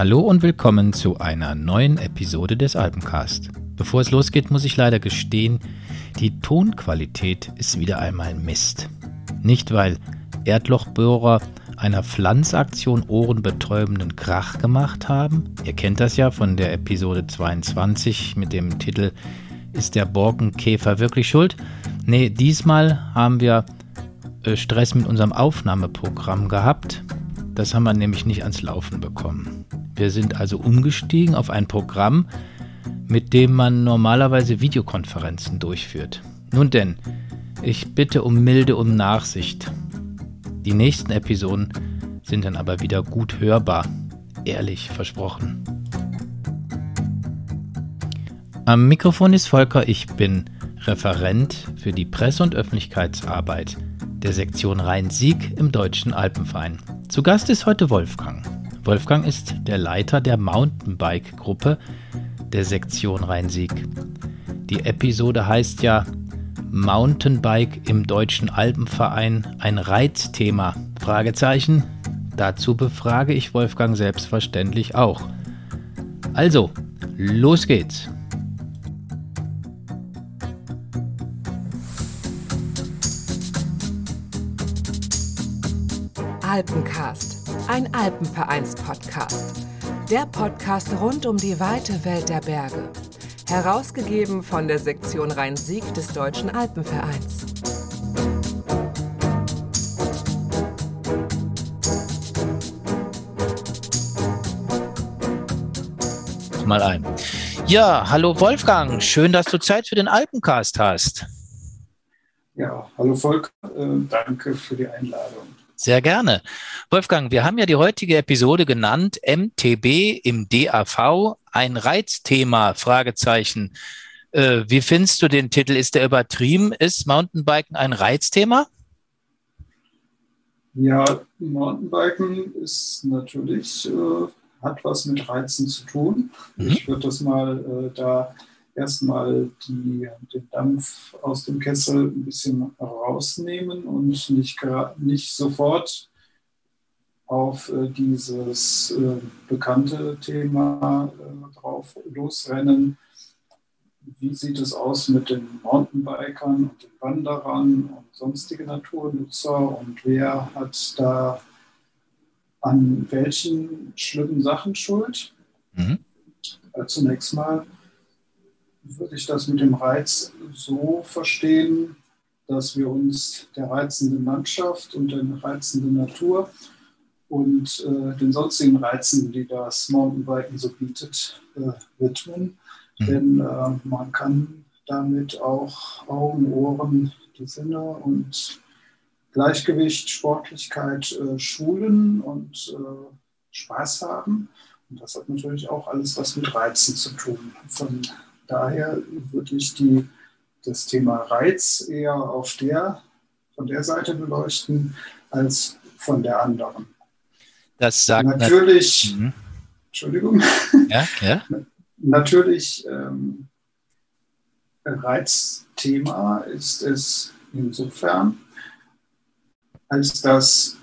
Hallo und willkommen zu einer neuen Episode des Alpencast. Bevor es losgeht, muss ich leider gestehen, die Tonqualität ist wieder einmal Mist. Nicht, weil Erdlochbohrer einer Pflanzaktion ohrenbetäubenden Krach gemacht haben. Ihr kennt das ja von der Episode 22 mit dem Titel Ist der Borkenkäfer wirklich schuld? Nee, diesmal haben wir äh, Stress mit unserem Aufnahmeprogramm gehabt. Das haben wir nämlich nicht ans Laufen bekommen. Wir sind also umgestiegen auf ein Programm, mit dem man normalerweise Videokonferenzen durchführt. Nun denn, ich bitte um Milde und Nachsicht. Die nächsten Episoden sind dann aber wieder gut hörbar. Ehrlich versprochen. Am Mikrofon ist Volker, ich bin Referent für die Presse- und Öffentlichkeitsarbeit der Sektion Rhein-Sieg im Deutschen Alpenverein. Zu Gast ist heute Wolfgang. Wolfgang ist der Leiter der Mountainbike-Gruppe der Sektion Rhein-Sieg. Die Episode heißt ja Mountainbike im Deutschen Alpenverein ein Reizthema? Fragezeichen. Dazu befrage ich Wolfgang selbstverständlich auch. Also, los geht's. Alpencast, ein Alpenvereins-Podcast. Der Podcast rund um die weite Welt der Berge. Herausgegeben von der Sektion Rhein-Sieg des Deutschen Alpenvereins. Mal ein. Ja, hallo Wolfgang, schön, dass du Zeit für den Alpencast hast. Ja, hallo Volker, äh, danke für die Einladung. Sehr gerne. Wolfgang, wir haben ja die heutige Episode genannt MTB im DAV, ein Reizthema, Fragezeichen. Äh, wie findest du den Titel? Ist der übertrieben? Ist Mountainbiken ein Reizthema? Ja, Mountainbiken ist natürlich, äh, hat was mit Reizen zu tun. Mhm. Ich würde das mal äh, da erstmal die, den Dampf aus dem Kessel ein bisschen rausnehmen und nicht, nicht sofort auf äh, dieses äh, bekannte Thema äh, drauf losrennen. Wie sieht es aus mit den Mountainbikern und den Wanderern und sonstige Naturnutzer und wer hat da an welchen schlimmen Sachen Schuld? Mhm. Zunächst mal würde ich das mit dem Reiz so verstehen, dass wir uns der reizenden Landschaft und der reizenden Natur und äh, den sonstigen Reizen, die das Mountainbiken so bietet, äh, widmen. Mhm. Denn äh, man kann damit auch Augen, Ohren, die Sinne und Gleichgewicht, Sportlichkeit äh, schulen und äh, Spaß haben. Und das hat natürlich auch alles was mit Reizen zu tun. Von daher würde ich die, das Thema Reiz eher auf der, von der Seite beleuchten als von der anderen. Das sagt natürlich, mhm. Entschuldigung, ja, ja. natürlich ähm, Reizthema ist es insofern, als dass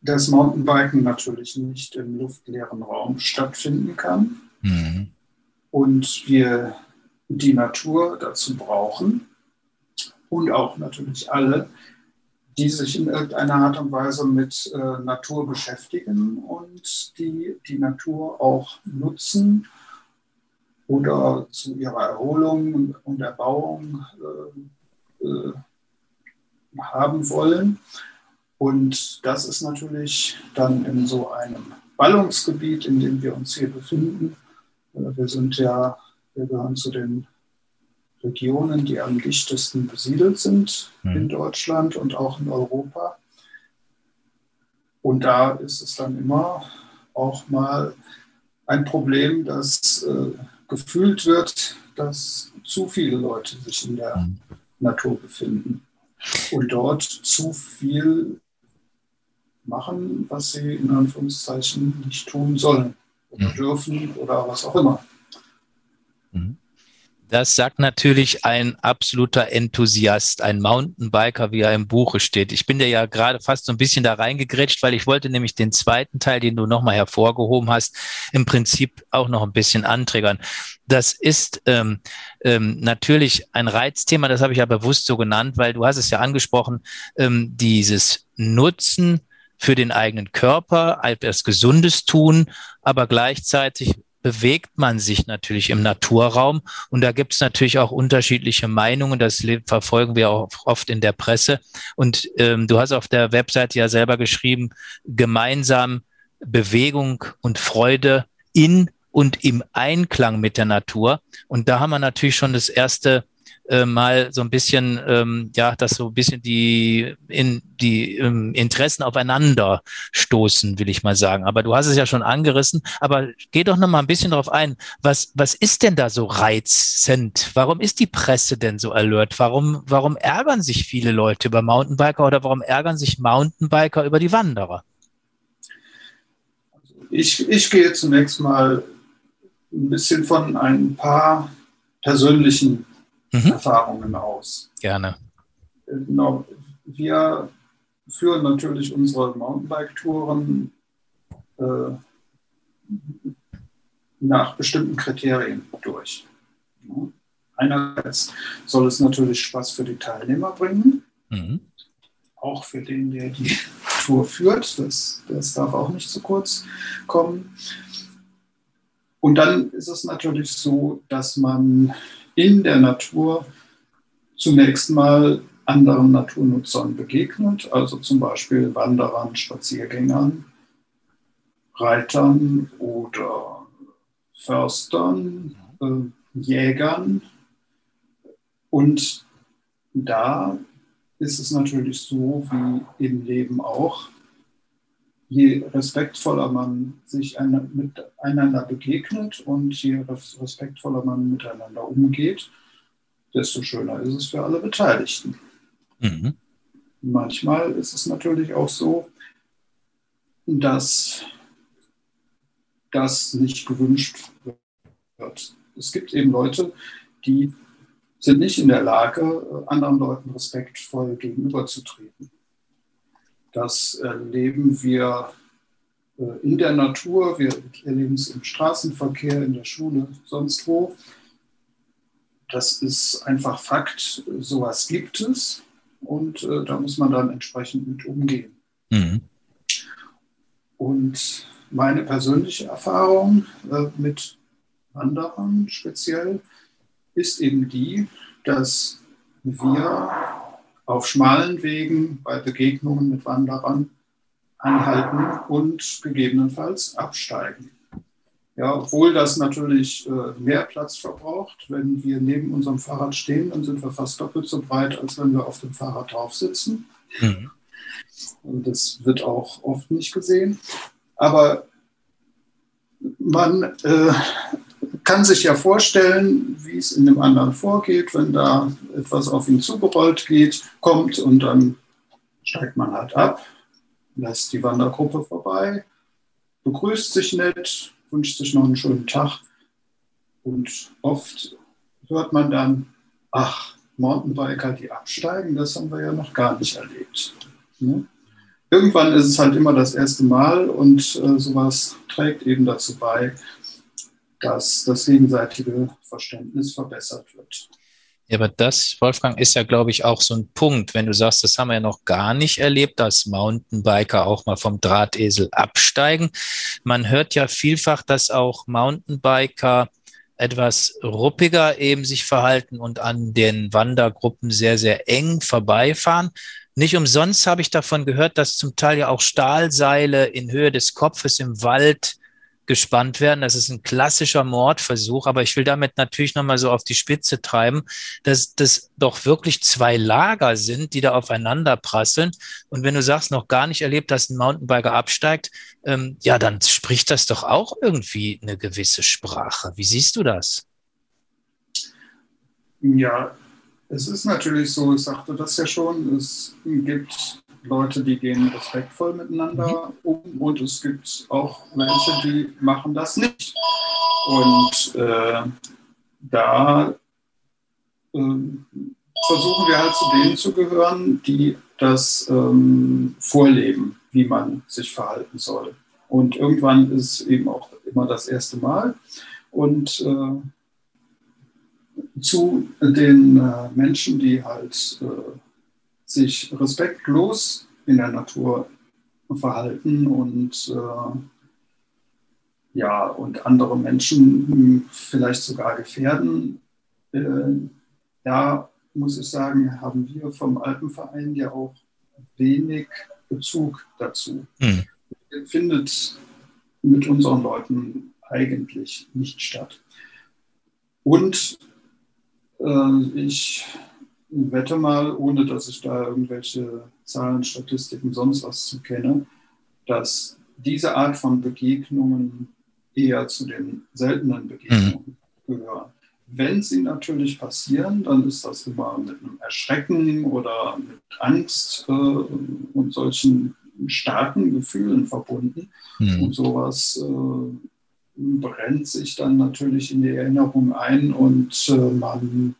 das Mountainbiken natürlich nicht im luftleeren Raum stattfinden kann. Mhm und wir die Natur dazu brauchen und auch natürlich alle, die sich in irgendeiner Art und Weise mit äh, Natur beschäftigen und die die Natur auch nutzen oder zu ihrer Erholung und Erbauung äh, äh, haben wollen. Und das ist natürlich dann in so einem Ballungsgebiet, in dem wir uns hier befinden, wir sind ja, wir gehören zu den Regionen, die am dichtesten besiedelt sind mhm. in Deutschland und auch in Europa. Und da ist es dann immer auch mal ein Problem, dass äh, gefühlt wird, dass zu viele Leute sich in der mhm. Natur befinden und dort zu viel machen, was sie in Anführungszeichen nicht tun sollen oder mhm. dürfen oder was auch immer. Mhm. Das sagt natürlich ein absoluter Enthusiast, ein Mountainbiker, wie er im Buche steht. Ich bin dir ja gerade fast so ein bisschen da reingegrätscht, weil ich wollte nämlich den zweiten Teil, den du nochmal hervorgehoben hast, im Prinzip auch noch ein bisschen anträgern. Das ist ähm, ähm, natürlich ein Reizthema, das habe ich ja bewusst so genannt, weil du hast es ja angesprochen, ähm, dieses Nutzen für den eigenen Körper, etwas Gesundes tun, aber gleichzeitig bewegt man sich natürlich im Naturraum. Und da gibt es natürlich auch unterschiedliche Meinungen. Das verfolgen wir auch oft in der Presse. Und ähm, du hast auf der Webseite ja selber geschrieben, gemeinsam Bewegung und Freude in und im Einklang mit der Natur. Und da haben wir natürlich schon das erste äh, mal so ein bisschen, ähm, ja, dass so ein bisschen die, in, die ähm, Interessen aufeinander stoßen, will ich mal sagen. Aber du hast es ja schon angerissen. Aber geh doch noch mal ein bisschen darauf ein. Was, was ist denn da so reizend? Warum ist die Presse denn so alert? Warum, warum ärgern sich viele Leute über Mountainbiker oder warum ärgern sich Mountainbiker über die Wanderer? Ich, ich gehe zunächst mal ein bisschen von ein paar persönlichen mhm. Erfahrungen aus. Gerne. Genau. Wir führen natürlich unsere Mountainbike-Touren äh, nach bestimmten Kriterien durch. Einerseits soll es natürlich Spaß für die Teilnehmer bringen, mhm. auch für den, der die Tour führt. Das, das darf auch nicht zu kurz kommen. Und dann ist es natürlich so, dass man in der Natur zunächst mal anderen Naturnutzern begegnet, also zum Beispiel Wanderern, Spaziergängern, Reitern oder Förstern, äh, Jägern. Und da ist es natürlich so, wie im Leben auch, je respektvoller man sich miteinander begegnet und je respektvoller man miteinander umgeht, desto schöner ist es für alle Beteiligten. Mhm. Manchmal ist es natürlich auch so, dass das nicht gewünscht wird. Es gibt eben Leute, die sind nicht in der Lage, anderen Leuten respektvoll gegenüberzutreten. Das erleben wir äh, in der Natur, wir erleben es im Straßenverkehr, in der Schule, sonst wo. Das ist einfach Fakt, sowas gibt es und äh, da muss man dann entsprechend mit umgehen. Mhm. Und meine persönliche Erfahrung äh, mit Wanderern speziell ist eben die, dass wir auf schmalen Wegen bei Begegnungen mit Wanderern anhalten und gegebenenfalls absteigen. Ja, obwohl das natürlich äh, mehr Platz verbraucht. Wenn wir neben unserem Fahrrad stehen, dann sind wir fast doppelt so breit, als wenn wir auf dem Fahrrad drauf sitzen. Mhm. Und das wird auch oft nicht gesehen. Aber man äh, kann sich ja vorstellen, wie es in dem anderen vorgeht, wenn da etwas auf ihn zugerollt geht, kommt und dann steigt man halt ab, lässt die Wandergruppe vorbei, begrüßt sich nett, wünscht sich noch einen schönen Tag und oft hört man dann, ach, Mountainbiker, die absteigen, das haben wir ja noch gar nicht erlebt. Ne? Irgendwann ist es halt immer das erste Mal und äh, sowas trägt eben dazu bei, dass das gegenseitige Verständnis verbessert wird. Ja, aber das, Wolfgang, ist ja, glaube ich, auch so ein Punkt, wenn du sagst, das haben wir ja noch gar nicht erlebt, dass Mountainbiker auch mal vom Drahtesel absteigen. Man hört ja vielfach, dass auch Mountainbiker etwas ruppiger eben sich verhalten und an den Wandergruppen sehr, sehr eng vorbeifahren. Nicht umsonst habe ich davon gehört, dass zum Teil ja auch Stahlseile in Höhe des Kopfes im Wald gespannt werden. Das ist ein klassischer Mordversuch, aber ich will damit natürlich nochmal so auf die Spitze treiben, dass das doch wirklich zwei Lager sind, die da aufeinander prasseln. Und wenn du sagst, noch gar nicht erlebt, dass ein Mountainbiker absteigt, ähm, ja, dann spricht das doch auch irgendwie eine gewisse Sprache. Wie siehst du das? Ja, es ist natürlich so, ich sagte das ja schon, es gibt Leute, die gehen respektvoll miteinander mhm. um und es gibt auch welche, die machen das nicht. Und äh, da ähm, versuchen wir halt zu denen zu gehören, die das ähm, vorleben, wie man sich verhalten soll. Und irgendwann ist es eben auch immer das erste Mal. Und äh, zu den äh, Menschen, die halt äh, sich respektlos in der Natur verhalten und äh, ja, und andere Menschen vielleicht sogar gefährden. Äh, da muss ich sagen, haben wir vom Alpenverein ja auch wenig Bezug dazu. Hm. Findet mit unseren Leuten eigentlich nicht statt. Und äh, ich wette mal, ohne dass ich da irgendwelche Zahlen, Statistiken, sonst was zu kenne, dass diese Art von Begegnungen eher zu den seltenen Begegnungen mhm. gehören. Wenn sie natürlich passieren, dann ist das immer mit einem Erschrecken oder mit Angst äh, und solchen starken Gefühlen verbunden. Mhm. Und sowas äh, brennt sich dann natürlich in die Erinnerung ein und äh, man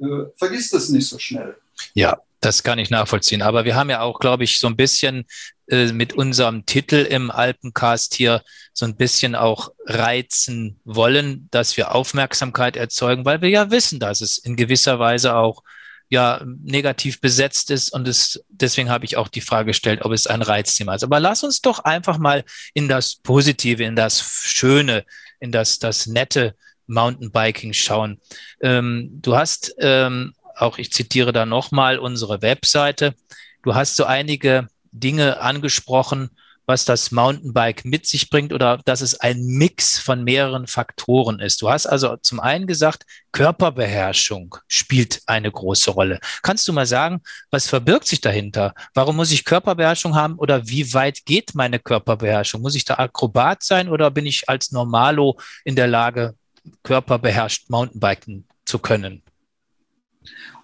äh, vergisst es nicht so schnell. Ja, das kann ich nachvollziehen. Aber wir haben ja auch, glaube ich, so ein bisschen äh, mit unserem Titel im Alpencast hier so ein bisschen auch reizen wollen, dass wir Aufmerksamkeit erzeugen, weil wir ja wissen, dass es in gewisser Weise auch ja negativ besetzt ist und es deswegen habe ich auch die Frage gestellt, ob es ein Reizthema ist. Aber lass uns doch einfach mal in das Positive, in das Schöne, in das das nette Mountainbiking schauen. Ähm, du hast ähm, auch, ich zitiere da nochmal unsere Webseite. Du hast so einige Dinge angesprochen, was das Mountainbike mit sich bringt oder dass es ein Mix von mehreren Faktoren ist. Du hast also zum einen gesagt, Körperbeherrschung spielt eine große Rolle. Kannst du mal sagen, was verbirgt sich dahinter? Warum muss ich Körperbeherrschung haben oder wie weit geht meine Körperbeherrschung? Muss ich da Akrobat sein oder bin ich als Normalo in der Lage, körperbeherrscht Mountainbiken zu können?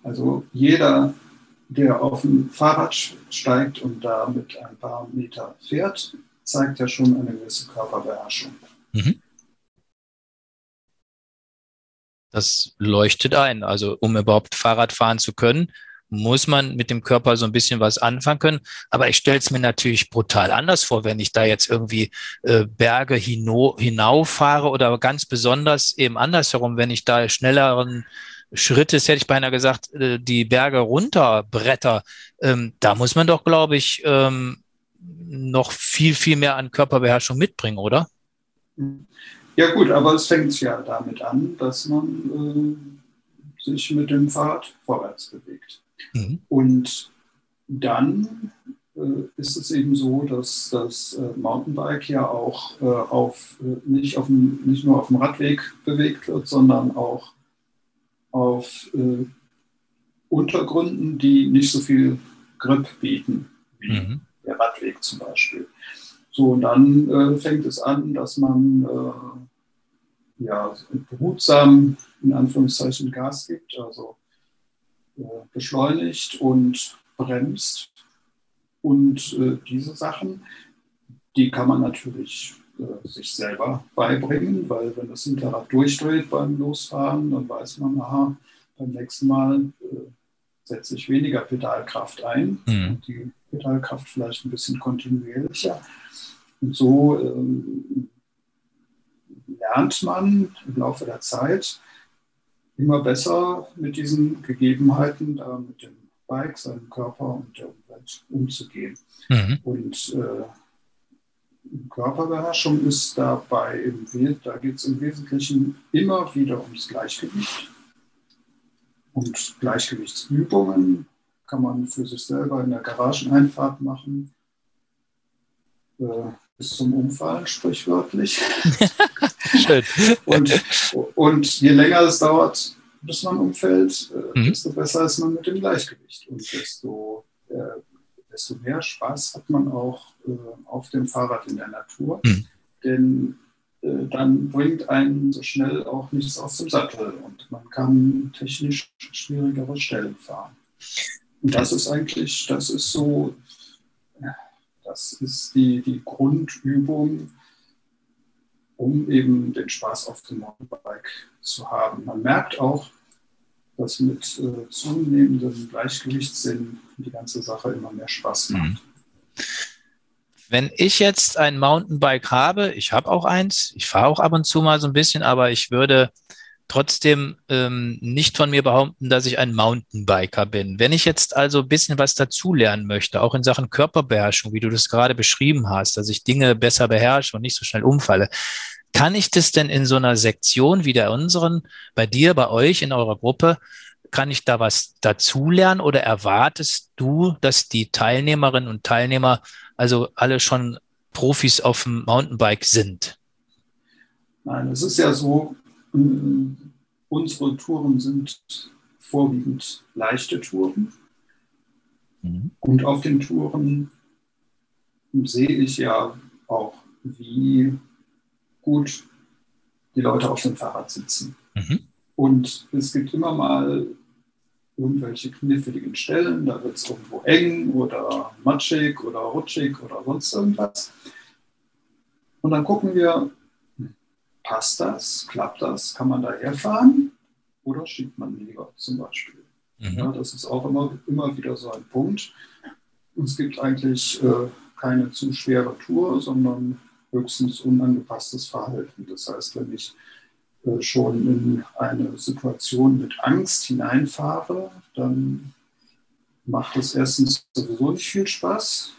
Also jeder, der auf ein Fahrrad steigt und damit ein paar Meter fährt, zeigt ja schon eine gewisse Körperbeherrschung. Mhm. Das leuchtet ein. Also um überhaupt Fahrrad fahren zu können, muss man mit dem Körper so ein bisschen was anfangen können. Aber ich stelle es mir natürlich brutal anders vor, wenn ich da jetzt irgendwie äh, Berge hino, hinauffahre oder ganz besonders eben andersherum, wenn ich da schnelleren Schrittes, hätte ich beinahe gesagt, äh, die Berge runterbretter, ähm, da muss man doch, glaube ich, ähm, noch viel, viel mehr an Körperbeherrschung mitbringen, oder? Ja gut, aber es fängt ja damit an, dass man äh, sich mit dem Fahrrad vorwärts bewegt. Mhm. Und dann äh, ist es eben so, dass das äh, Mountainbike ja auch äh, auf, nicht, auf dem, nicht nur auf dem Radweg bewegt wird, sondern auch auf äh, Untergründen, die nicht so viel Grip bieten, wie mhm. der Radweg zum Beispiel. So, und dann äh, fängt es an, dass man äh, ja, behutsam in Anführungszeichen Gas gibt, also beschleunigt und bremst. Und äh, diese Sachen, die kann man natürlich äh, sich selber beibringen, weil wenn das Hinterrad durchdreht beim Losfahren, dann weiß man, aha, beim nächsten Mal äh, setze ich weniger Pedalkraft ein, mhm. die Pedalkraft vielleicht ein bisschen kontinuierlicher. Und so ähm, lernt man im Laufe der Zeit immer besser mit diesen Gegebenheiten, da mit dem Bike, seinem Körper und der Umwelt umzugehen. Mhm. Und äh, Körperbeherrschung ist dabei, im, da geht es im Wesentlichen immer wieder ums Gleichgewicht. Und Gleichgewichtsübungen kann man für sich selber in der Garageneinfahrt machen. Äh, bis zum Umfallen, sprichwörtlich. Schön. und, und je länger es dauert, bis man umfällt, äh, mhm. desto besser ist man mit dem Gleichgewicht. Und desto äh, desto mehr Spaß hat man auch äh, auf dem Fahrrad in der Natur. Mhm. Denn äh, dann bringt einen so schnell auch nichts aus dem Sattel und man kann technisch schwierigere Stellen fahren. Und das ist eigentlich, das ist so, das ist die, die Grundübung, um eben den Spaß auf dem Mountainbike zu haben. Man merkt auch, dass mit äh, zunehmendem Gleichgewichtssinn die ganze Sache immer mehr Spaß macht. Mhm. Wenn ich jetzt ein Mountainbike habe, ich habe auch eins, ich fahre auch ab und zu mal so ein bisschen, aber ich würde trotzdem ähm, nicht von mir behaupten, dass ich ein Mountainbiker bin. Wenn ich jetzt also ein bisschen was dazulernen möchte, auch in Sachen Körperbeherrschung, wie du das gerade beschrieben hast, dass ich Dinge besser beherrsche und nicht so schnell umfalle, kann ich das denn in so einer Sektion wie der unseren, bei dir, bei euch in eurer Gruppe, kann ich da was dazulernen oder erwartest du, dass die Teilnehmerinnen und Teilnehmer also alle schon Profis auf dem Mountainbike sind? Nein, es ist ja so, unsere Touren sind vorwiegend leichte Touren. Mhm. Und auf den Touren sehe ich ja auch, wie gut die Leute auf dem Fahrrad sitzen. Mhm. Und es gibt immer mal irgendwelche kniffligen Stellen, da wird es irgendwo eng oder matschig oder rutschig oder sonst irgendwas. Und dann gucken wir, passt das, klappt das, kann man da herfahren oder schiebt man lieber zum Beispiel. Mhm. Ja, das ist auch immer, immer wieder so ein Punkt. Es gibt eigentlich äh, keine zu schwere Tour, sondern höchstens unangepasstes Verhalten. Das heißt, wenn ich äh, schon in eine Situation mit Angst hineinfahre, dann macht es erstens sowieso nicht viel Spaß,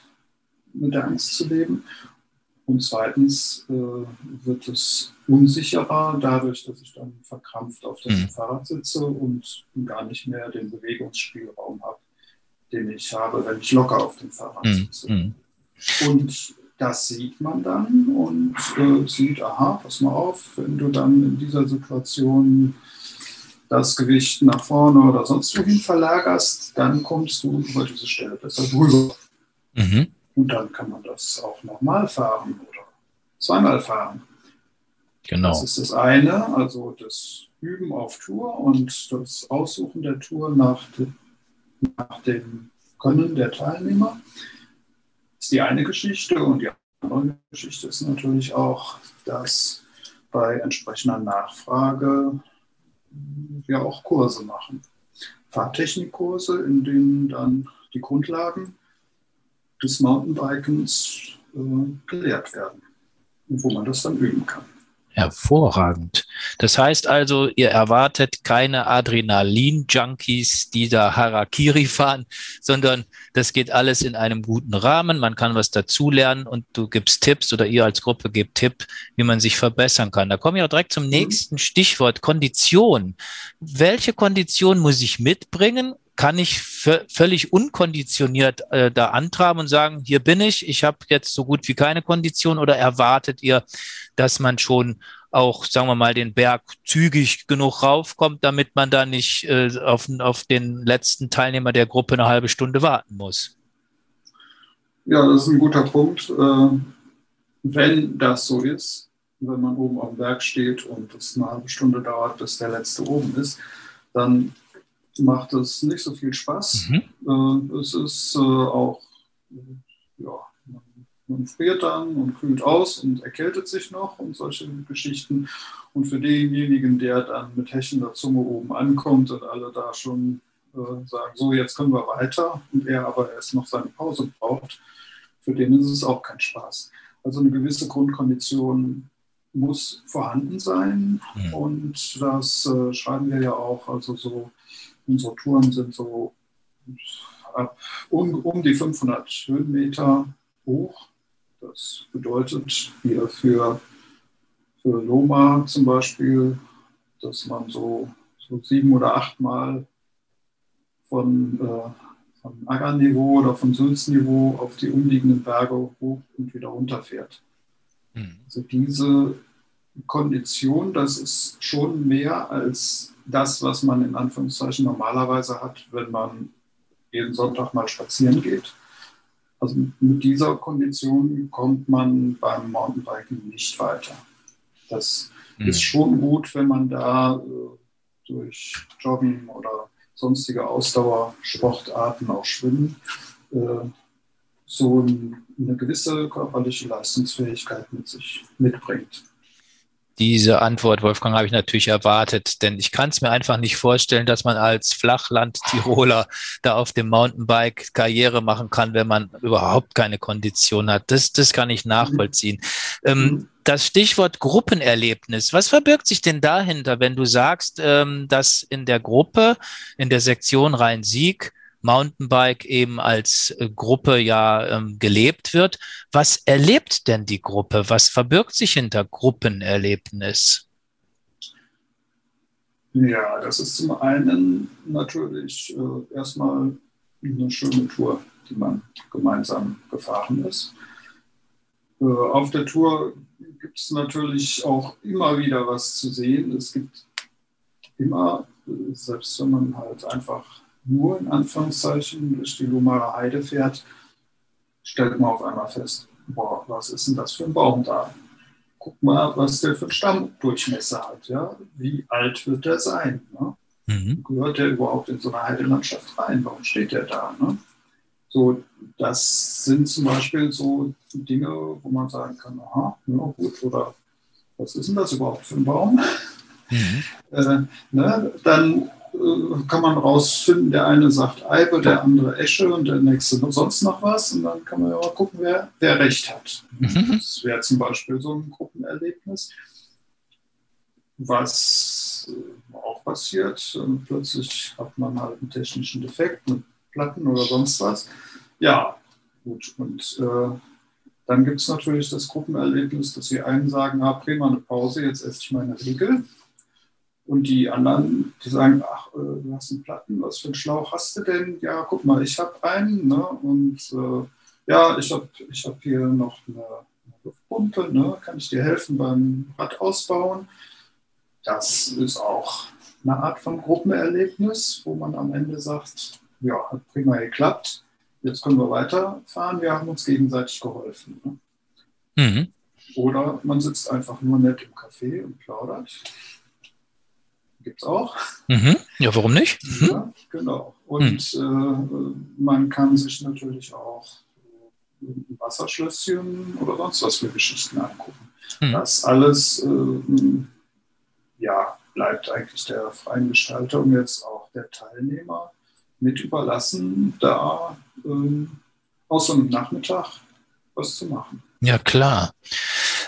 mit der Angst zu leben. Und zweitens äh, wird es unsicherer dadurch, dass ich dann verkrampft auf dem mhm. Fahrrad sitze und gar nicht mehr den Bewegungsspielraum habe, den ich habe, wenn ich locker auf dem Fahrrad mhm. sitze. Mhm. Und das sieht man dann und äh, sieht, aha, pass mal auf, wenn du dann in dieser Situation das Gewicht nach vorne oder sonst wohin verlagerst, dann kommst du über diese Stelle besser drüber. Mhm. Und dann kann man das auch nochmal fahren oder zweimal fahren. Genau. Das ist das eine, also das Üben auf Tour und das Aussuchen der Tour nach, de, nach dem Können der Teilnehmer ist die eine Geschichte. Und die andere Geschichte ist natürlich auch, dass bei entsprechender Nachfrage wir auch Kurse machen. Fahrtechnikkurse, in denen dann die Grundlagen des Mountainbikens äh, gelehrt werden und wo man das dann üben kann. Hervorragend. Das heißt also, ihr erwartet keine Adrenalin-Junkies, die da Harakiri fahren, sondern das geht alles in einem guten Rahmen. Man kann was dazulernen und du gibst Tipps oder ihr als Gruppe gebt Tipp, wie man sich verbessern kann. Da komme ich auch direkt zum mhm. nächsten Stichwort Kondition. Welche Kondition muss ich mitbringen kann ich völlig unkonditioniert äh, da antraben und sagen, hier bin ich, ich habe jetzt so gut wie keine Kondition oder erwartet ihr, dass man schon auch, sagen wir mal, den Berg zügig genug raufkommt, damit man da nicht äh, auf, auf den letzten Teilnehmer der Gruppe eine halbe Stunde warten muss? Ja, das ist ein guter Punkt. Äh, wenn das so ist, wenn man oben am Berg steht und es eine halbe Stunde dauert, bis der letzte oben ist, dann macht es nicht so viel Spaß. Mhm. Äh, es ist äh, auch, ja, man friert dann und kühlt aus und erkältet sich noch und solche Geschichten. Und für denjenigen, der dann mit hechender Zunge oben ankommt und alle da schon äh, sagen, so jetzt können wir weiter und er aber erst noch seine Pause braucht, für den ist es auch kein Spaß. Also eine gewisse Grundkondition muss vorhanden sein mhm. und das äh, schreiben wir ja auch, also so Unsere Touren sind so ab um, um die 500 Höhenmeter hoch. Das bedeutet hier für, für Loma zum Beispiel, dass man so, so sieben oder achtmal von, äh, von Aggerniveau oder von Sülzniveau auf die umliegenden Berge hoch und wieder runter fährt. Mhm. Also diese Kondition, das ist schon mehr als das, was man in Anführungszeichen normalerweise hat, wenn man jeden Sonntag mal spazieren geht. Also mit dieser Kondition kommt man beim Mountainbiken nicht weiter. Das mhm. ist schon gut, wenn man da äh, durch Joggen oder sonstige Ausdauersportarten, auch Schwimmen, äh, so eine gewisse körperliche Leistungsfähigkeit mit sich mitbringt. Diese Antwort, Wolfgang, habe ich natürlich erwartet, denn ich kann es mir einfach nicht vorstellen, dass man als Flachland-Tiroler da auf dem Mountainbike Karriere machen kann, wenn man überhaupt keine Kondition hat. Das, das kann ich nachvollziehen. Ähm, das Stichwort Gruppenerlebnis, was verbirgt sich denn dahinter, wenn du sagst, ähm, dass in der Gruppe, in der Sektion Rhein-Sieg, Mountainbike eben als äh, Gruppe ja ähm, gelebt wird. Was erlebt denn die Gruppe? Was verbirgt sich hinter Gruppenerlebnis? Ja, das ist zum einen natürlich äh, erstmal eine schöne Tour, die man gemeinsam gefahren ist. Äh, auf der Tour gibt es natürlich auch immer wieder was zu sehen. Es gibt immer, äh, selbst wenn man halt einfach nur in Anführungszeichen durch die Lumarer Heide fährt, stellt man auf einmal fest, boah, was ist denn das für ein Baum da? Guck mal, was der für einen Stammdurchmesser hat. Ja? Wie alt wird der sein? Ne? Mhm. Gehört der überhaupt in so eine Heidelandschaft rein? Warum steht der da? Ne? So, das sind zum Beispiel so Dinge, wo man sagen kann, aha, ja gut, oder was ist denn das überhaupt für ein Baum? Mhm. Äh, ne, dann kann man rausfinden, der eine sagt Eibe, der andere Esche und der nächste sonst noch was. Und dann kann man ja mal gucken, wer, wer recht hat. Mhm. Das wäre zum Beispiel so ein Gruppenerlebnis. Was äh, auch passiert, plötzlich hat man halt einen technischen Defekt mit Platten oder sonst was. Ja, gut. Und äh, dann gibt es natürlich das Gruppenerlebnis, dass die einen sagen, ah, prima, eine Pause, jetzt esse ich meine Riegel. Und die anderen, die sagen, ach, äh, du hast einen Platten, was für einen Schlauch hast du denn? Ja, guck mal, ich habe einen. Ne? Und äh, ja, ich habe ich hab hier noch eine, eine Luftpumpe, ne? kann ich dir helfen beim Rad ausbauen? Das ist auch eine Art von Gruppenerlebnis, wo man am Ende sagt, ja, hat prima geklappt, jetzt können wir weiterfahren, wir haben uns gegenseitig geholfen. Ne? Mhm. Oder man sitzt einfach nur nett im Café und plaudert gibt es auch. Mhm. Ja, warum nicht? Mhm. Ja, genau. Und mhm. äh, man kann sich natürlich auch ein Wasserschlösschen oder sonst was für Geschichten angucken. Mhm. Das alles äh, ja, bleibt eigentlich der freien Gestaltung jetzt auch der Teilnehmer mit überlassen, da äh, aus so einem Nachmittag was zu machen. Ja, klar.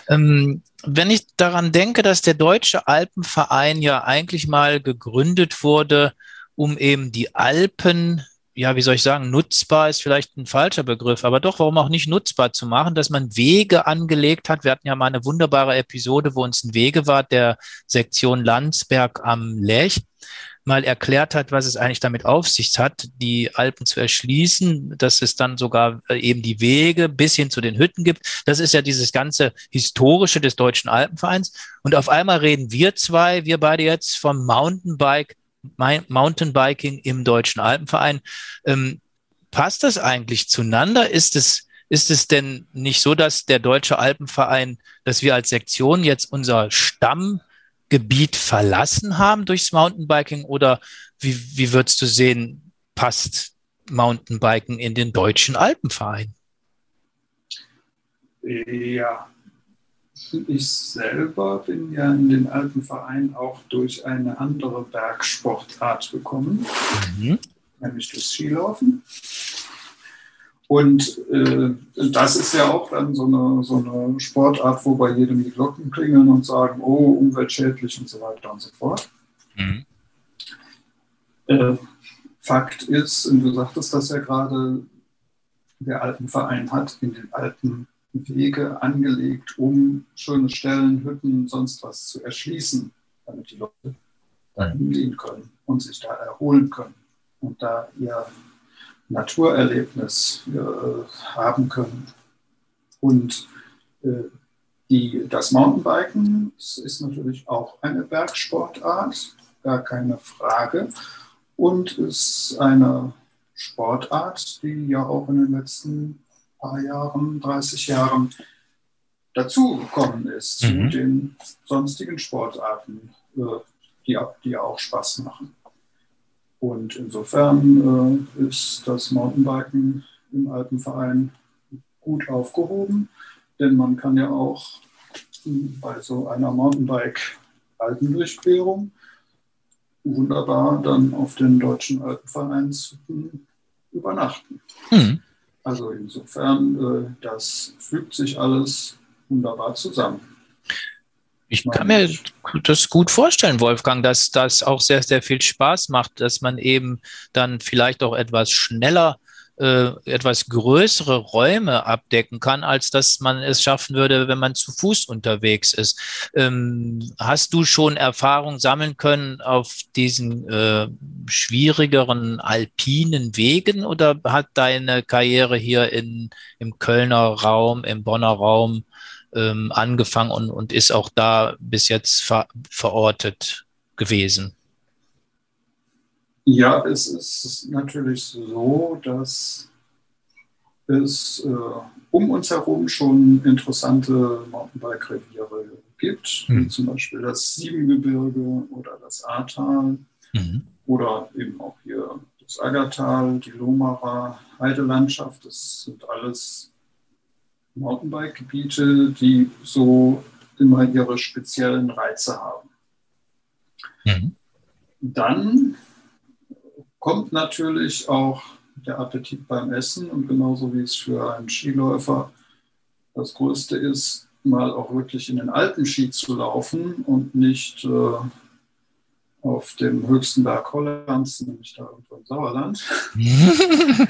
Ähm, wenn ich daran denke, dass der Deutsche Alpenverein ja eigentlich mal gegründet wurde, um eben die Alpen, ja, wie soll ich sagen, nutzbar ist vielleicht ein falscher Begriff, aber doch, warum auch nicht nutzbar zu machen, dass man Wege angelegt hat. Wir hatten ja mal eine wunderbare Episode, wo uns ein Wegewart der Sektion Landsberg am Lech mal erklärt hat, was es eigentlich damit auf sich hat, die Alpen zu erschließen, dass es dann sogar äh, eben die Wege bis hin zu den Hütten gibt. Das ist ja dieses ganze Historische des Deutschen Alpenvereins. Und auf einmal reden wir zwei, wir beide jetzt vom Mountainbike, Mountainbiking im Deutschen Alpenverein. Ähm, passt das eigentlich zueinander? Ist es, ist es denn nicht so, dass der Deutsche Alpenverein, dass wir als Sektion jetzt unser Stamm Gebiet verlassen haben durchs Mountainbiking oder wie, wie würdest du sehen, passt Mountainbiken in den deutschen Alpenverein? Ja, ich selber bin ja in den Alpenverein auch durch eine andere Bergsportart gekommen, mhm. nämlich das Skilaufen. Und äh, das ist ja auch dann so eine, so eine Sportart, wo bei jedem die Glocken klingeln und sagen, oh, umweltschädlich und so weiter und so fort. Mhm. Äh, Fakt ist, und du sagtest das ja gerade, der Alpenverein hat in den Alpen Wege angelegt, um schöne Stellen, Hütten, sonst was zu erschließen, damit die Leute dahin gehen können und sich da erholen können und da ihr Naturerlebnis äh, haben können. Und äh, die, das Mountainbiken ist natürlich auch eine Bergsportart, gar keine Frage. Und ist eine Sportart, die ja auch in den letzten paar Jahren, 30 Jahren dazugekommen ist mhm. zu den sonstigen Sportarten, äh, die, die auch Spaß machen. Und insofern äh, ist das Mountainbiken im Alpenverein gut aufgehoben, denn man kann ja auch bei so einer Mountainbike-Alpendurchquerung wunderbar dann auf den deutschen Alpenvereinshütten übernachten. Hm. Also insofern, äh, das fügt sich alles wunderbar zusammen. Ich kann mir das gut vorstellen, Wolfgang, dass das auch sehr, sehr viel Spaß macht, dass man eben dann vielleicht auch etwas schneller äh, etwas größere Räume abdecken kann, als dass man es schaffen würde, wenn man zu Fuß unterwegs ist. Ähm, hast du schon Erfahrung sammeln können auf diesen äh, schwierigeren alpinen Wegen oder hat deine Karriere hier in, im Kölner Raum, im Bonner Raum ähm, angefangen und, und ist auch da bis jetzt ver verortet gewesen? Ja, es ist natürlich so, dass es äh, um uns herum schon interessante Mountainbike-Reviere gibt, mhm. wie zum Beispiel das Siebengebirge oder das Ahrtal mhm. oder eben auch hier das Aggertal, die Lohmarer Heidelandschaft. Das sind alles Mountainbike-Gebiete, die so immer ihre speziellen Reize haben. Mhm. Dann kommt natürlich auch der Appetit beim Essen und genauso wie es für einen Skiläufer das Größte ist, mal auch wirklich in den Alpenski zu laufen und nicht äh, auf dem höchsten Berg Hollands, nämlich da irgendwo im Sauerland,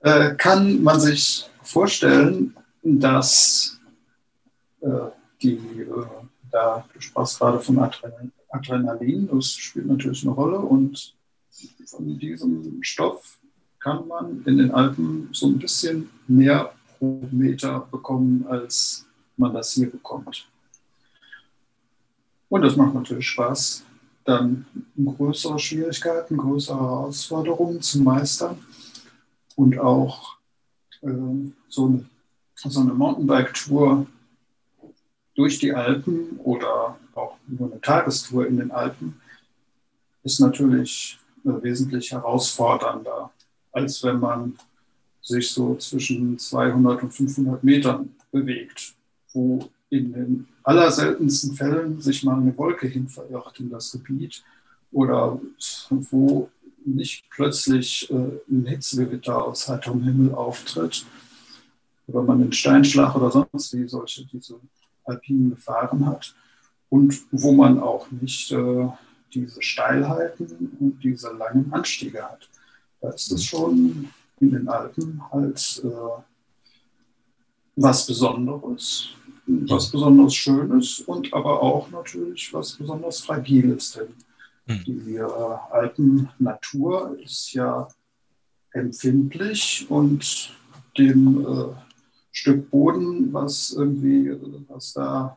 äh, kann man sich vorstellen, dass äh, die, äh, da, du sprachst gerade von Adrenalin, das spielt natürlich eine Rolle und von diesem Stoff kann man in den Alpen so ein bisschen mehr pro Meter bekommen, als man das hier bekommt. Und das macht natürlich Spaß, dann größere Schwierigkeiten, größere Herausforderungen zu meistern und auch äh, so eine, so eine Mountainbike-Tour durch die Alpen oder auch nur eine Tagestour in den Alpen? Ist natürlich wesentlich herausfordernder, als wenn man sich so zwischen 200 und 500 Metern bewegt, wo in den allerseltensten Fällen sich mal eine Wolke hin verirrt in das Gebiet oder wo nicht plötzlich äh, ein Hitzegewitter aus heiterem Himmel auftritt oder man einen Steinschlag oder sonst wie solche diese alpinen Gefahren hat und wo man auch nicht äh, diese Steilheiten und diese langen Anstiege hat. Da ist es schon in den Alpen halt äh, was Besonderes, was besonders Schönes und aber auch natürlich was besonders Fragiles. Denn mhm. die äh, Alpennatur ist ja empfindlich und dem äh, Stück Boden, was irgendwie, was da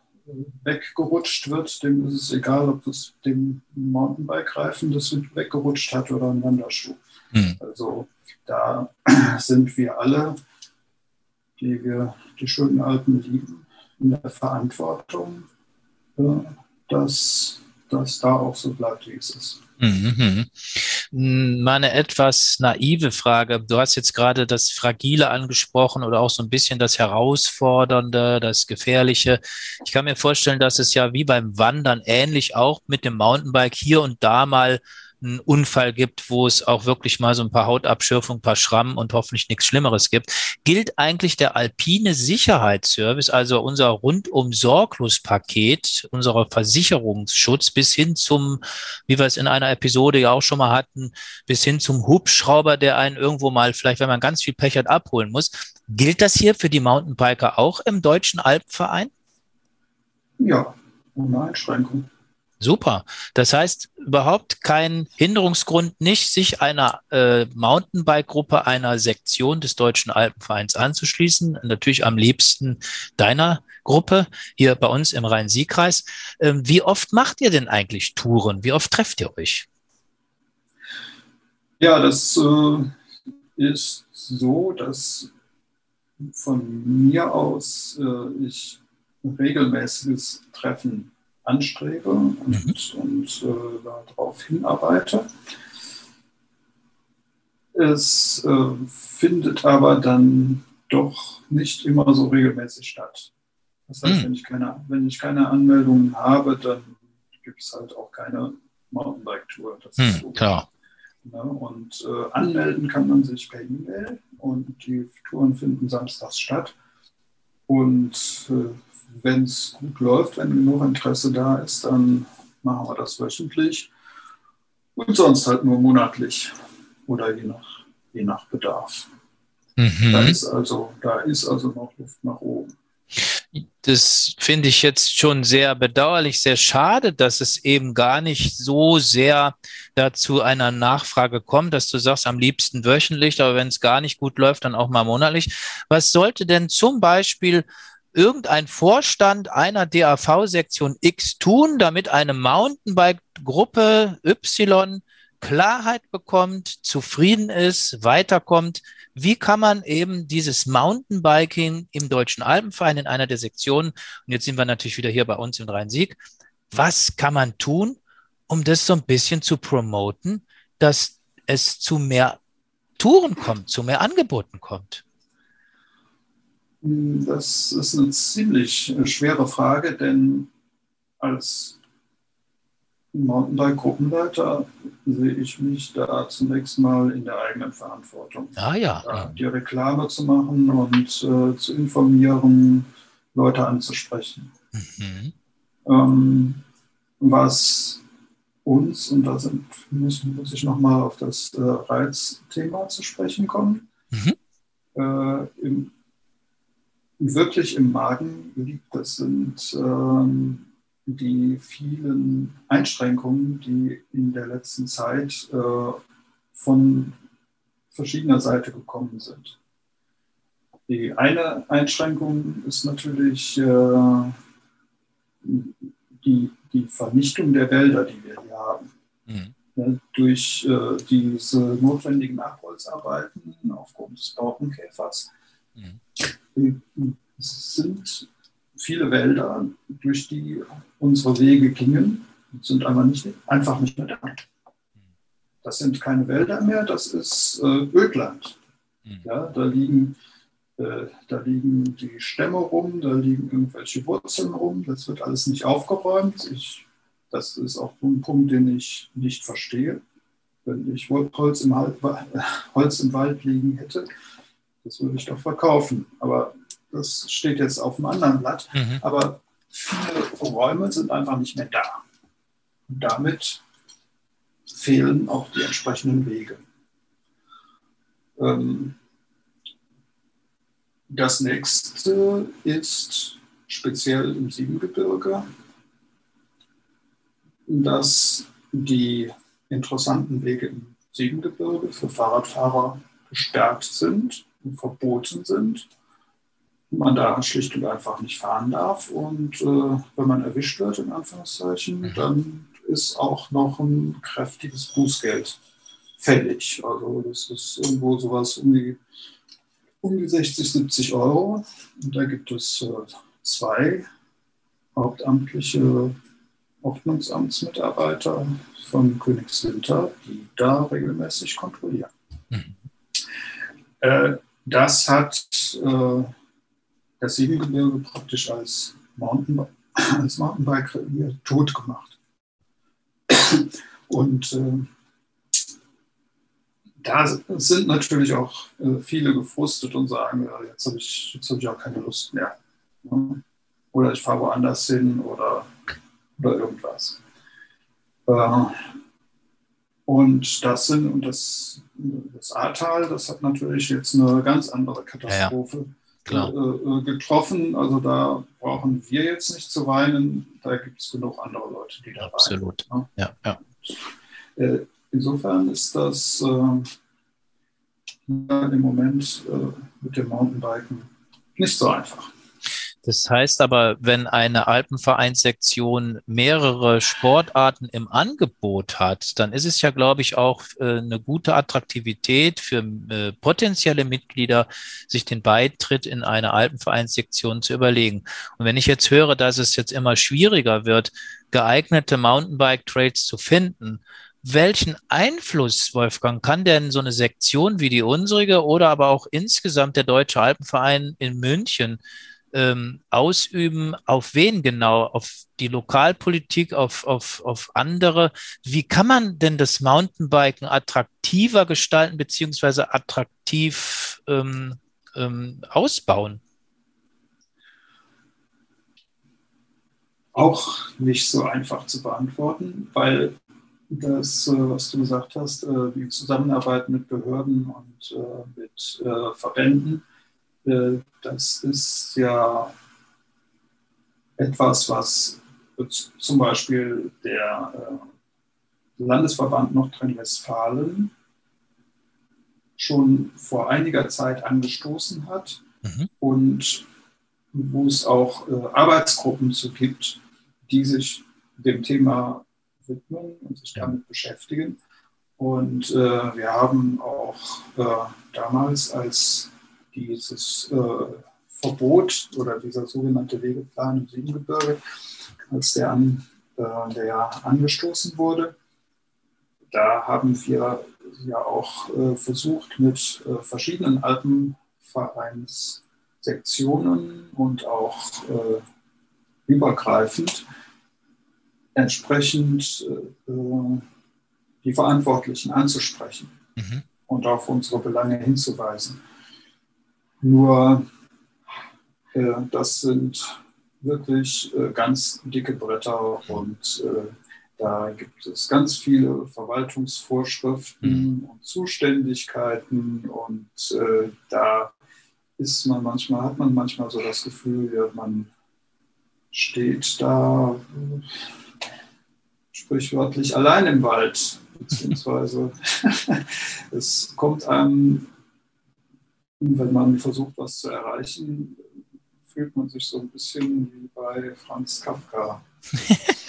weggerutscht wird, dem ist es egal, ob das dem Mountainbike-Reifen das weggerutscht hat oder ein Wanderschuh. Mhm. Also da sind wir alle, die wir die schönen Alpen lieben, in der Verantwortung, äh, dass das da auch so bleibt, wie es ist. Mhm. Mal eine etwas naive Frage. Du hast jetzt gerade das Fragile angesprochen oder auch so ein bisschen das Herausfordernde, das Gefährliche. Ich kann mir vorstellen, dass es ja wie beim Wandern ähnlich auch mit dem Mountainbike hier und da mal einen Unfall gibt, wo es auch wirklich mal so ein paar Hautabschürfungen, ein paar Schrammen und hoffentlich nichts Schlimmeres gibt. Gilt eigentlich der alpine Sicherheitsservice, also unser rundum sorglos Paket, unserer Versicherungsschutz bis hin zum, wie wir es in einer Episode ja auch schon mal hatten, bis hin zum Hubschrauber, der einen irgendwo mal vielleicht, wenn man ganz viel Pech hat, abholen muss. Gilt das hier für die Mountainbiker auch im Deutschen Alpverein? Ja, ohne Einschränkung. Super. Das heißt, überhaupt kein Hinderungsgrund nicht, sich einer äh, Mountainbike-Gruppe, einer Sektion des Deutschen Alpenvereins anzuschließen. Natürlich am liebsten deiner Gruppe hier bei uns im Rhein-Sieg-Kreis. Ähm, wie oft macht ihr denn eigentlich Touren? Wie oft trefft ihr euch? Ja, das äh, ist so, dass von mir aus äh, ich regelmäßiges Treffen anstrebe und, mhm. und äh, darauf hinarbeite. Es äh, findet aber dann doch nicht immer so regelmäßig statt. Das heißt, hm. wenn, ich keine, wenn ich keine Anmeldungen habe, dann gibt es halt auch keine Mountainbike-Tour. Das hm, ist so. Klar. Ja, und äh, anmelden kann man sich per E-Mail und die Touren finden samstags statt. Und äh, wenn es gut läuft, wenn genug Interesse da ist, dann machen wir das wöchentlich und sonst halt nur monatlich oder je nach, je nach Bedarf. Mhm. Da, ist also, da ist also noch Luft nach oben. Das finde ich jetzt schon sehr bedauerlich, sehr schade, dass es eben gar nicht so sehr dazu einer Nachfrage kommt, dass du sagst, am liebsten wöchentlich, aber wenn es gar nicht gut läuft, dann auch mal monatlich. Was sollte denn zum Beispiel irgendein Vorstand einer DAV-Sektion X tun, damit eine Mountainbike-Gruppe Y Klarheit bekommt, zufrieden ist, weiterkommt? Wie kann man eben dieses Mountainbiking im Deutschen Alpenverein in einer der Sektionen, und jetzt sind wir natürlich wieder hier bei uns im Rhein-Sieg, was kann man tun, um das so ein bisschen zu promoten, dass es zu mehr Touren kommt, zu mehr Angeboten kommt? Das ist eine ziemlich schwere Frage, denn als Mountainbike-Gruppenleiter sehe ich mich da zunächst mal in der eigenen Verantwortung. Ah ja. Da die Reklame zu machen und äh, zu informieren, Leute anzusprechen. Mhm. Ähm, was uns, und da sind, muss, muss ich nochmal auf das äh, Reizthema zu sprechen kommen, mhm. äh, im, wirklich im Magen liegt, das sind ähm, die vielen Einschränkungen, die in der letzten Zeit äh, von verschiedener Seite gekommen sind. Die eine Einschränkung ist natürlich äh, die, die Vernichtung der Wälder, die wir hier haben. Mhm. Ja, durch äh, diese notwendigen Abholzarbeiten aufgrund des Borkenkäfers mhm. Sind viele Wälder, durch die unsere Wege gingen, sind einfach nicht, einfach nicht mehr da. Das sind keine Wälder mehr, das ist äh, Ödland. Hm. Ja, da, liegen, äh, da liegen die Stämme rum, da liegen irgendwelche Wurzeln rum, das wird alles nicht aufgeräumt. Ich, das ist auch ein Punkt, den ich nicht verstehe. Wenn ich Holz im, Halt, Holz im Wald liegen hätte, das würde ich doch verkaufen. Aber das steht jetzt auf einem anderen Blatt. Mhm. Aber viele Räume sind einfach nicht mehr da. Und damit fehlen auch die entsprechenden Wege. Ähm, das nächste ist speziell im Siebengebirge, dass die interessanten Wege im Siebengebirge für Fahrradfahrer gesperrt sind verboten sind man da schlicht und einfach nicht fahren darf. Und äh, wenn man erwischt wird, in Anführungszeichen, mhm. dann ist auch noch ein kräftiges Bußgeld fällig. Also das ist irgendwo sowas um die, um die 60, 70 Euro. Und da gibt es äh, zwei hauptamtliche Ordnungsamtsmitarbeiter von Königswinter, die da regelmäßig kontrollieren. Mhm. Äh, das hat äh, das Siebengebirge praktisch als, Mountainbike, als Mountainbike tot gemacht. Und äh, da sind natürlich auch äh, viele gefrustet und sagen, ja, jetzt habe ich, hab ich auch keine Lust mehr. Oder ich fahre woanders hin oder, oder irgendwas. Äh, und das sind, und das, das Ahrtal, das hat natürlich jetzt eine ganz andere Katastrophe. Ja, ja. Äh, äh, getroffen. Also da brauchen wir jetzt nicht zu weinen. Da gibt es genug andere Leute, die da Absolut. weinen. Ne? Ja, ja. Äh, insofern ist das äh, im Moment äh, mit dem Mountainbiken nicht so einfach. Das heißt aber, wenn eine Alpenvereinssektion mehrere Sportarten im Angebot hat, dann ist es ja, glaube ich, auch äh, eine gute Attraktivität für äh, potenzielle Mitglieder, sich den Beitritt in eine Alpenvereinssektion zu überlegen. Und wenn ich jetzt höre, dass es jetzt immer schwieriger wird, geeignete Mountainbike-Trails zu finden, welchen Einfluss, Wolfgang, kann denn so eine Sektion wie die unsere oder aber auch insgesamt der Deutsche Alpenverein in München ähm, ausüben, auf wen genau? Auf die Lokalpolitik, auf, auf, auf andere? Wie kann man denn das Mountainbiken attraktiver gestalten, beziehungsweise attraktiv ähm, ähm, ausbauen? Auch nicht so einfach zu beantworten, weil das, äh, was du gesagt hast, äh, die Zusammenarbeit mit Behörden und äh, mit Verbänden, das ist ja etwas, was zum Beispiel der Landesverband Nordrhein-Westfalen schon vor einiger Zeit angestoßen hat mhm. und wo es auch Arbeitsgruppen zu gibt, die sich dem Thema widmen und sich damit beschäftigen. Und äh, wir haben auch äh, damals, als dieses äh, Verbot oder dieser sogenannte Wegeplan im Siebengebirge, als der, an, äh, der angestoßen wurde, da haben wir ja auch äh, versucht, mit äh, verschiedenen Alpenvereinssektionen und auch übergreifend entsprechend äh, die Verantwortlichen anzusprechen mhm. und auf unsere Belange hinzuweisen. Nur äh, das sind wirklich äh, ganz dicke Bretter und äh, da gibt es ganz viele Verwaltungsvorschriften mhm. und Zuständigkeiten und äh, da ist man manchmal, hat man manchmal so das Gefühl, ja, man steht da sprichwörtlich allein im Wald, beziehungsweise es kommt einem, wenn man versucht, was zu erreichen, fühlt man sich so ein bisschen wie bei Franz Kafka.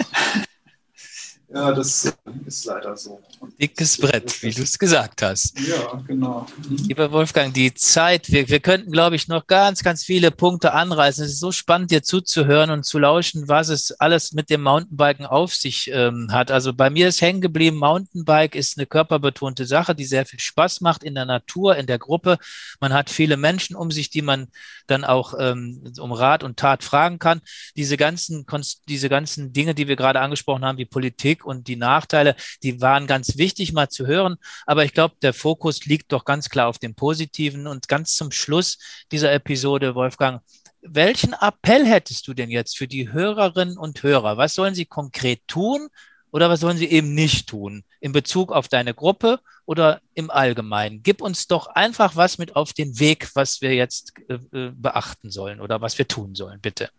Ja, das ist leider so. Dickes Brett, wie du es gesagt hast. Ja, genau. Mhm. Lieber Wolfgang, die Zeit, wir, wir könnten, glaube ich, noch ganz, ganz viele Punkte anreißen. Es ist so spannend, dir zuzuhören und zu lauschen, was es alles mit dem Mountainbiken auf sich ähm, hat. Also bei mir ist hängen geblieben, Mountainbike ist eine körperbetonte Sache, die sehr viel Spaß macht in der Natur, in der Gruppe. Man hat viele Menschen um sich, die man dann auch ähm, um Rat und Tat fragen kann. Diese ganzen, diese ganzen Dinge, die wir gerade angesprochen haben, wie Politik, und die Nachteile, die waren ganz wichtig mal zu hören. Aber ich glaube, der Fokus liegt doch ganz klar auf dem Positiven. Und ganz zum Schluss dieser Episode, Wolfgang, welchen Appell hättest du denn jetzt für die Hörerinnen und Hörer? Was sollen sie konkret tun oder was sollen sie eben nicht tun in Bezug auf deine Gruppe oder im Allgemeinen? Gib uns doch einfach was mit auf den Weg, was wir jetzt äh, äh beachten sollen oder was wir tun sollen, bitte.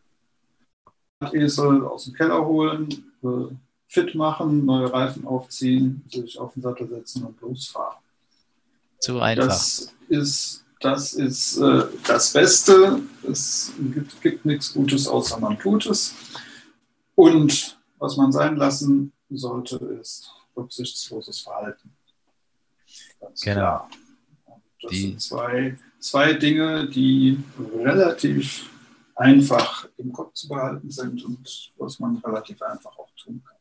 Esel aus dem Keller holen, äh, fit machen, neue Reifen aufziehen, sich auf den Sattel setzen und losfahren. Zu einfach. Das ist, das, ist äh, das Beste. Es gibt, gibt nichts Gutes, außer man tut es. Und was man sein lassen sollte, ist rücksichtsloses Verhalten. Ganz genau. Klar. das die. sind zwei, zwei Dinge, die relativ einfach im Kopf zu behalten sind und was man relativ einfach auch tun kann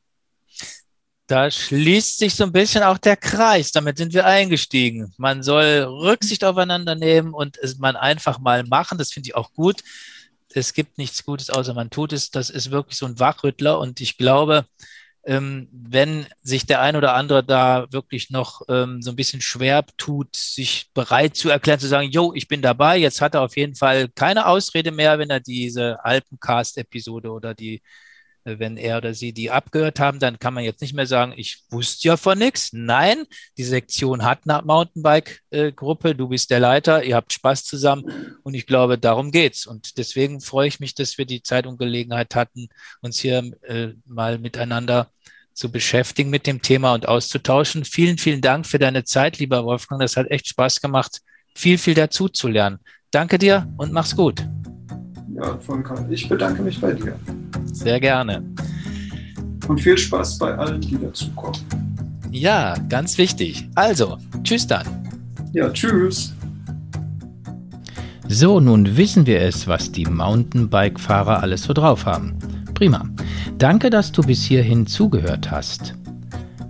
da schließt sich so ein bisschen auch der Kreis. Damit sind wir eingestiegen. Man soll Rücksicht aufeinander nehmen und es man einfach mal machen. Das finde ich auch gut. Es gibt nichts Gutes, außer man tut es. Das ist wirklich so ein Wachrüttler. Und ich glaube, ähm, wenn sich der ein oder andere da wirklich noch ähm, so ein bisschen schwer tut, sich bereit zu erklären, zu sagen, jo, ich bin dabei, jetzt hat er auf jeden Fall keine Ausrede mehr, wenn er diese Alpencast-Episode oder die wenn er oder sie die abgehört haben, dann kann man jetzt nicht mehr sagen, ich wusste ja von nichts. Nein, die Sektion hat eine Mountainbike-Gruppe, du bist der Leiter, ihr habt Spaß zusammen und ich glaube, darum geht's. Und deswegen freue ich mich, dass wir die Zeit und Gelegenheit hatten, uns hier äh, mal miteinander zu beschäftigen mit dem Thema und auszutauschen. Vielen, vielen Dank für deine Zeit, lieber Wolfgang. Das hat echt Spaß gemacht, viel, viel dazu zu lernen. Danke dir und mach's gut. Ja, Volker, ich bedanke mich bei dir. Sehr gerne. Und viel Spaß bei allen, die dazukommen. Ja, ganz wichtig. Also, tschüss dann. Ja, tschüss. So, nun wissen wir es, was die Mountainbike-Fahrer alles so drauf haben. Prima. Danke, dass du bis hierhin zugehört hast.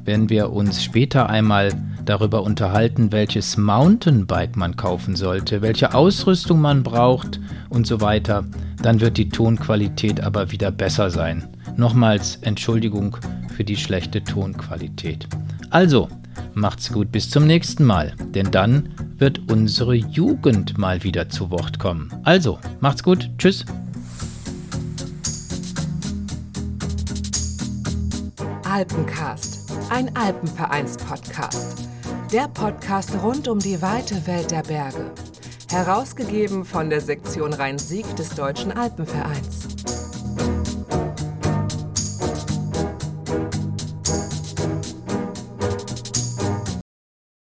Wenn wir uns später einmal darüber unterhalten, welches Mountainbike man kaufen sollte, welche Ausrüstung man braucht und so weiter, dann wird die Tonqualität aber wieder besser sein. Nochmals Entschuldigung für die schlechte Tonqualität. Also, macht's gut bis zum nächsten Mal, denn dann wird unsere Jugend mal wieder zu Wort kommen. Also, macht's gut, tschüss. Alpencast, ein Alpenvereins-Podcast. Der Podcast rund um die weite Welt der Berge. Herausgegeben von der Sektion Rhein-Sieg des Deutschen Alpenvereins.